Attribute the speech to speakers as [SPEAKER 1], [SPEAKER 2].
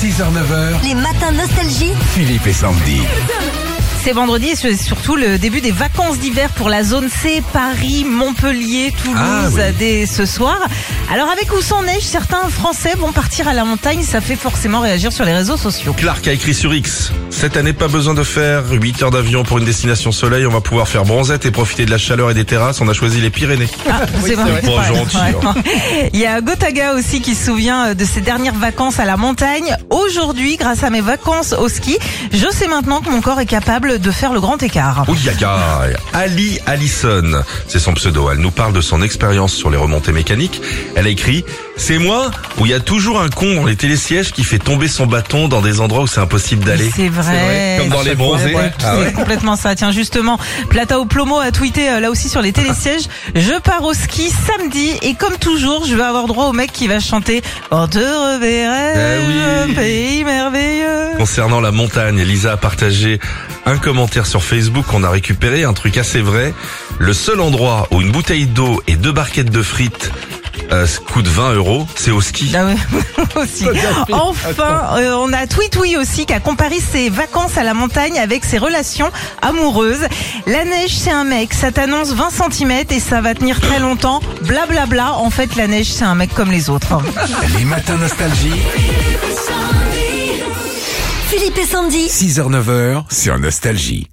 [SPEAKER 1] 6h-9h,
[SPEAKER 2] Les matins nostalgie.
[SPEAKER 1] Philippe et Sandy.
[SPEAKER 3] C'est vendredi et c'est surtout le début des vacances d'hiver pour la zone C, Paris, Montpellier, Toulouse,
[SPEAKER 1] Ah oui.
[SPEAKER 3] dès ce soir. Alors avec ou sans neige, certains Français vont partir à la montagne, ça fait forcément réagir sur les réseaux sociaux.
[SPEAKER 4] Clark a écrit sur X. Cette année, pas besoin de faire 8 heures d'avion pour une destination soleil. On va pouvoir faire bronzette et profiter de la chaleur et des terrasses. On a choisi les Pyrénées.
[SPEAKER 3] Ah, c'est vrai.
[SPEAKER 4] Pas gentil, hein.
[SPEAKER 3] Il y a Gotaga aussi qui se souvient euh, de ses dernières vacances à la montagne. Aujourd'hui, grâce à mes vacances au ski, je sais maintenant que mon corps est capable de faire le grand écart.
[SPEAKER 4] Oui, yaga. Ali Allison, c'est son pseudo. Elle nous parle de son expérience sur les remontées mécaniques. Elle a écrit C'est moi où il y a toujours un con dans les télésièges qui fait tomber son bâton dans des endroits où c'est impossible d'aller.
[SPEAKER 3] C'est vrai.
[SPEAKER 4] Comme dans les bronzés.
[SPEAKER 3] Ouais,
[SPEAKER 4] Ah
[SPEAKER 3] c'est
[SPEAKER 4] ouais.
[SPEAKER 3] complètement ça. Tiens, justement, Plata au Plomo a tweeté euh, là aussi sur les télésièges. Je pars au ski samedi et comme toujours, je vais avoir droit au mec qui va chanter On te reverrai,
[SPEAKER 4] Ah oui.
[SPEAKER 3] pays merveilleux.
[SPEAKER 4] Concernant la montagne, Lisa a partagé un commentaire sur Facebook qu'on a récupéré, un truc assez vrai. Le seul endroit où une bouteille d'eau et deux barquettes de frites euh, coûtent 20 euros, c'est au ski.
[SPEAKER 3] Ah ouais, aussi. Enfin, euh, on a Tweetoui aussi qui a comparé ses vacances à la montagne avec ses relations amoureuses. La neige, c'est un mec, ça t'annonce 20 cm et ça va tenir très longtemps. Blablabla. Bla bla. En fait, la neige, c'est un mec comme les autres.
[SPEAKER 1] Les matins nostalgie,
[SPEAKER 2] Philippe et Sandy.
[SPEAKER 1] 6h-9h sur Nostalgie.